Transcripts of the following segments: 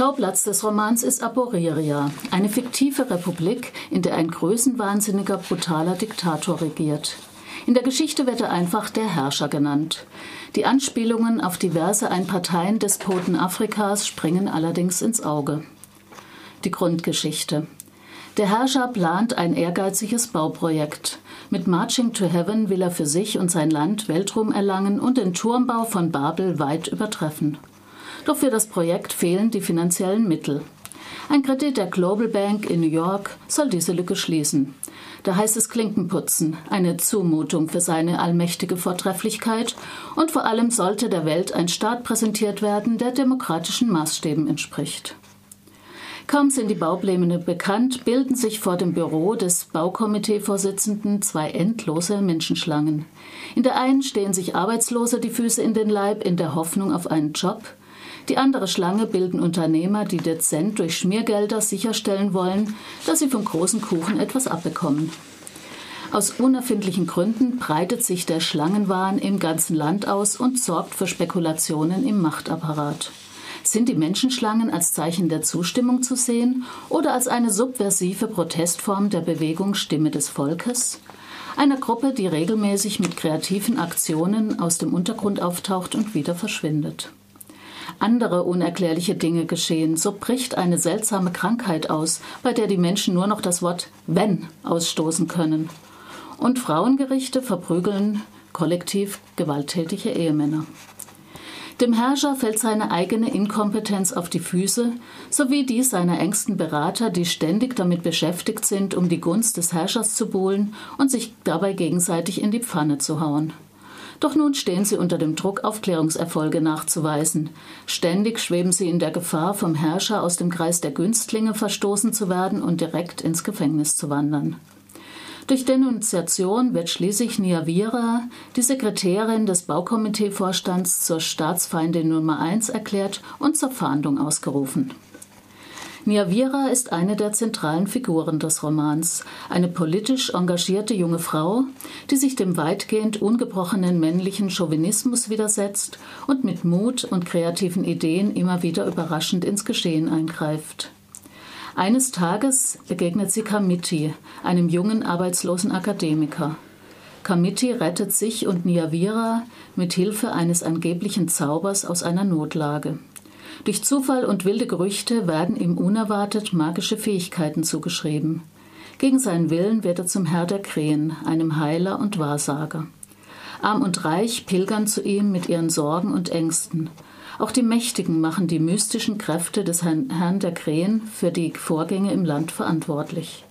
Schauplatz des Romans ist Aboreria, eine fiktive Republik, in der ein größenwahnsinniger, brutaler Diktator regiert. In der Geschichte wird er einfach der Herrscher genannt. Die Anspielungen auf diverse Einparteien-Despoten Afrikas springen allerdings ins Auge. Die Grundgeschichte. Der Herrscher plant ein ehrgeiziges Bauprojekt. Mit Marching to Heaven will er für sich und sein Land Weltruhm erlangen und den Turmbau von Babel weit übertreffen. Doch für das Projekt fehlen die finanziellen Mittel. Ein Kredit der Global Bank in New York soll diese Lücke schließen. Da heißt es Klinkenputzen, eine Zumutung für seine allmächtige Vortrefflichkeit und vor allem sollte der Welt ein Staat präsentiert werden, der demokratischen Maßstäben entspricht. Kaum sind die Baupläne bekannt, bilden sich vor dem Büro des Baukomiteevorsitzenden zwei endlose Menschenschlangen. In der einen stehen sich Arbeitslose die Füße in den Leib in der Hoffnung auf einen Job. Die andere Schlange bilden Unternehmer, die dezent durch Schmiergelder sicherstellen wollen, dass sie vom großen Kuchen etwas abbekommen. Aus unerfindlichen Gründen breitet sich der Schlangenwahn im ganzen Land aus und sorgt für Spekulationen im Machtapparat. Sind die Menschenschlangen als Zeichen der Zustimmung zu sehen oder als eine subversive Protestform der Bewegung Stimme des Volkes? Einer Gruppe, die regelmäßig mit kreativen Aktionen aus dem Untergrund auftaucht und wieder verschwindet. Andere unerklärliche Dinge geschehen, so bricht eine seltsame Krankheit aus, bei der die Menschen nur noch das Wort wenn ausstoßen können. Und Frauengerichte verprügeln kollektiv gewalttätige Ehemänner. Dem Herrscher fällt seine eigene Inkompetenz auf die Füße, sowie die seiner engsten Berater, die ständig damit beschäftigt sind, um die Gunst des Herrschers zu buhlen und sich dabei gegenseitig in die Pfanne zu hauen. Doch nun stehen sie unter dem Druck, Aufklärungserfolge nachzuweisen. Ständig schweben sie in der Gefahr, vom Herrscher aus dem Kreis der Günstlinge verstoßen zu werden und direkt ins Gefängnis zu wandern. Durch Denunziation wird schließlich Niavira, die Sekretärin des Baukomiteevorstands, zur Staatsfeindin Nummer 1 erklärt und zur Fahndung ausgerufen. Niavira ist eine der zentralen Figuren des Romans, eine politisch engagierte junge Frau, die sich dem weitgehend ungebrochenen männlichen Chauvinismus widersetzt und mit Mut und kreativen Ideen immer wieder überraschend ins Geschehen eingreift. Eines Tages begegnet sie Kamiti, einem jungen arbeitslosen Akademiker. Kamiti rettet sich und Niavira mit Hilfe eines angeblichen Zaubers aus einer Notlage. Durch Zufall und wilde Gerüchte werden ihm unerwartet magische Fähigkeiten zugeschrieben. Gegen seinen Willen wird er zum Herr der Krähen, einem Heiler und Wahrsager. Arm und Reich pilgern zu ihm mit ihren Sorgen und Ängsten. Auch die Mächtigen machen die mystischen Kräfte des Herrn der Krähen für die Vorgänge im Land verantwortlich.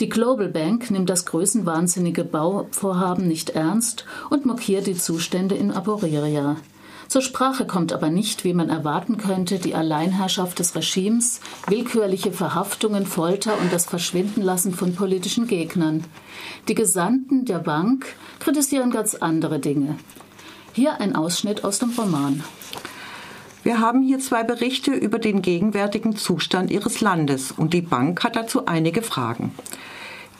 Die Global Bank nimmt das größenwahnsinnige Bauvorhaben nicht ernst und mokiert die Zustände in Aboreria. Zur Sprache kommt aber nicht, wie man erwarten könnte, die Alleinherrschaft des Regimes, willkürliche Verhaftungen, Folter und das Verschwindenlassen von politischen Gegnern. Die Gesandten der Bank kritisieren ganz andere Dinge. Hier ein Ausschnitt aus dem Roman. Wir haben hier zwei Berichte über den gegenwärtigen Zustand Ihres Landes und die Bank hat dazu einige Fragen.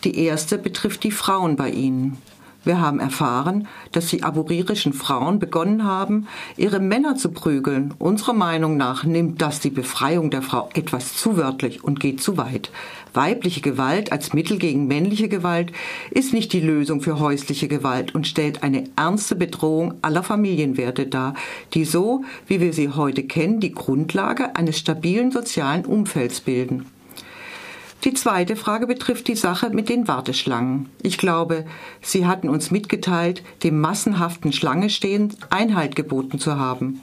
Die erste betrifft die Frauen bei Ihnen. Wir haben erfahren, dass die aburirischen Frauen begonnen haben, ihre Männer zu prügeln. Unserer Meinung nach nimmt das die Befreiung der Frau etwas zu wörtlich und geht zu weit. Weibliche Gewalt als Mittel gegen männliche Gewalt ist nicht die Lösung für häusliche Gewalt und stellt eine ernste Bedrohung aller Familienwerte dar, die so, wie wir sie heute kennen, die Grundlage eines stabilen sozialen Umfelds bilden. Die zweite Frage betrifft die Sache mit den Warteschlangen. Ich glaube, Sie hatten uns mitgeteilt, dem massenhaften Schlangestehen Einhalt geboten zu haben.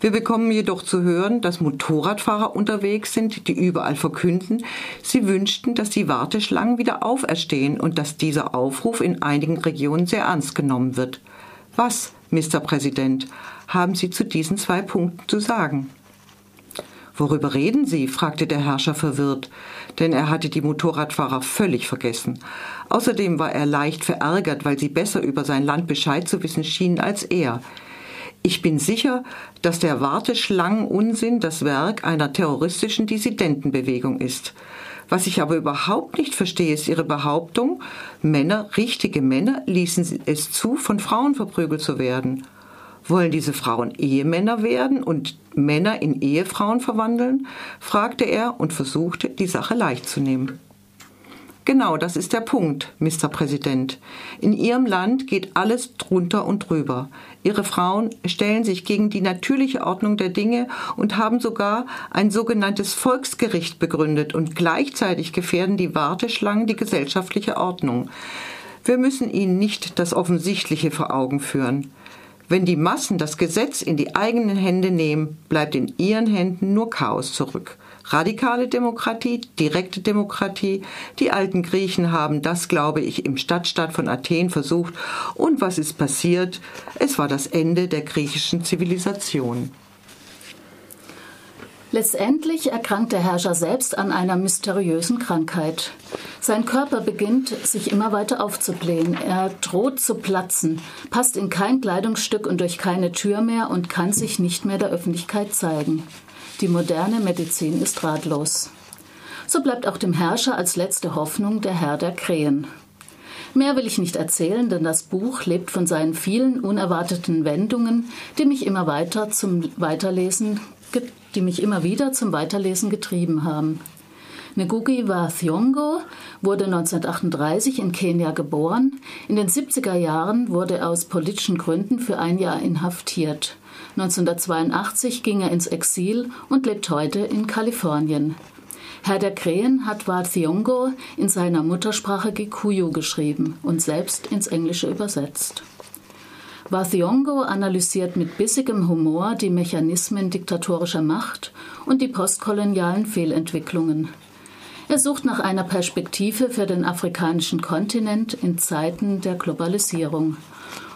Wir bekommen jedoch zu hören, dass Motorradfahrer unterwegs sind, die überall verkünden, sie wünschten, dass die Warteschlangen wieder auferstehen und dass dieser Aufruf in einigen Regionen sehr ernst genommen wird. Was, Mr. Präsident, haben Sie zu diesen zwei Punkten zu sagen? Worüber reden Sie? fragte der Herrscher verwirrt, denn er hatte die Motorradfahrer völlig vergessen. Außerdem war er leicht verärgert, weil sie besser über sein Land Bescheid zu wissen schienen als er. Ich bin sicher, dass der Warteschlangenunsinn das Werk einer terroristischen Dissidentenbewegung ist. Was ich aber überhaupt nicht verstehe, ist Ihre Behauptung, Männer, richtige Männer, ließen es zu, von Frauen verprügelt zu werden. Wollen diese Frauen Ehemänner werden und Männer in Ehefrauen verwandeln? fragte er und versuchte, die Sache leicht zu nehmen. Genau, das ist der Punkt, Mr. Präsident. In Ihrem Land geht alles drunter und drüber. Ihre Frauen stellen sich gegen die natürliche Ordnung der Dinge und haben sogar ein sogenanntes Volksgericht begründet und gleichzeitig gefährden die Warteschlangen die gesellschaftliche Ordnung. Wir müssen Ihnen nicht das Offensichtliche vor Augen führen. Wenn die Massen das Gesetz in die eigenen Hände nehmen, bleibt in ihren Händen nur Chaos zurück. Radikale Demokratie, direkte Demokratie. Die alten Griechen haben das, glaube ich, im Stadtstaat von Athen versucht. Und was ist passiert? Es war das Ende der griechischen Zivilisation. Letztendlich erkrankt der Herrscher selbst an einer mysteriösen Krankheit. Sein Körper beginnt sich immer weiter aufzublähen. Er droht zu platzen, passt in kein Kleidungsstück und durch keine Tür mehr und kann sich nicht mehr der Öffentlichkeit zeigen. Die moderne Medizin ist ratlos. So bleibt auch dem Herrscher als letzte Hoffnung der Herr der Krähen. Mehr will ich nicht erzählen, denn das Buch lebt von seinen vielen unerwarteten Wendungen, die mich immer weiter zum Weiterlesen die mich immer wieder zum Weiterlesen getrieben haben. Ngugi wa Thiong'o wurde 1938 in Kenia geboren. In den 70er Jahren wurde er aus politischen Gründen für ein Jahr inhaftiert. 1982 ging er ins Exil und lebt heute in Kalifornien. Herr der Krähen hat Wa Thiong'o in seiner Muttersprache Gikuyu geschrieben und selbst ins Englische übersetzt. Wathiongo analysiert mit bissigem Humor die Mechanismen diktatorischer Macht und die postkolonialen Fehlentwicklungen. Er sucht nach einer Perspektive für den afrikanischen Kontinent in Zeiten der Globalisierung.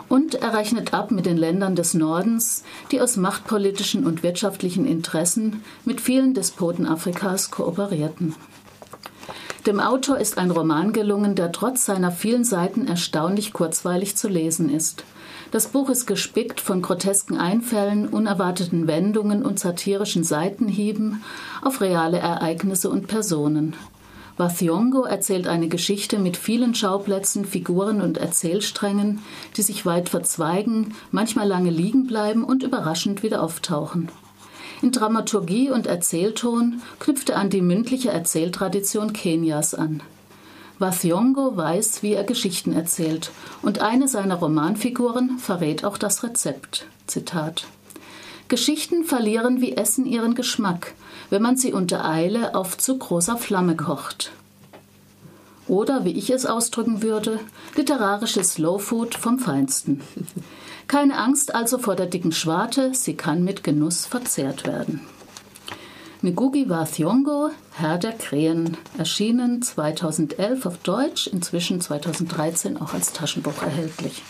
Und er rechnet ab mit den Ländern des Nordens, die aus machtpolitischen und wirtschaftlichen Interessen mit vielen Despoten Afrikas kooperierten. Dem Autor ist ein Roman gelungen, der trotz seiner vielen Seiten erstaunlich kurzweilig zu lesen ist – das Buch ist gespickt von grotesken Einfällen, unerwarteten Wendungen und satirischen Seitenhieben auf reale Ereignisse und Personen. Wathiongo erzählt eine Geschichte mit vielen Schauplätzen, Figuren und Erzählsträngen, die sich weit verzweigen, manchmal lange liegen bleiben und überraschend wieder auftauchen. In Dramaturgie und Erzählton knüpft er an die mündliche Erzähltradition Kenias an. Wathiongo weiß, wie er Geschichten erzählt, und eine seiner Romanfiguren verrät auch das Rezept. Zitat Geschichten verlieren wie Essen ihren Geschmack, wenn man sie unter Eile auf zu großer Flamme kocht. Oder, wie ich es ausdrücken würde, literarisches Slow Food vom Feinsten. Keine Angst also vor der dicken Schwarte, sie kann mit Genuss verzehrt werden. Ngugi wa Thiong'o, Herr der Krähen, erschienen 2011 auf Deutsch, inzwischen 2013 auch als Taschenbuch erhältlich.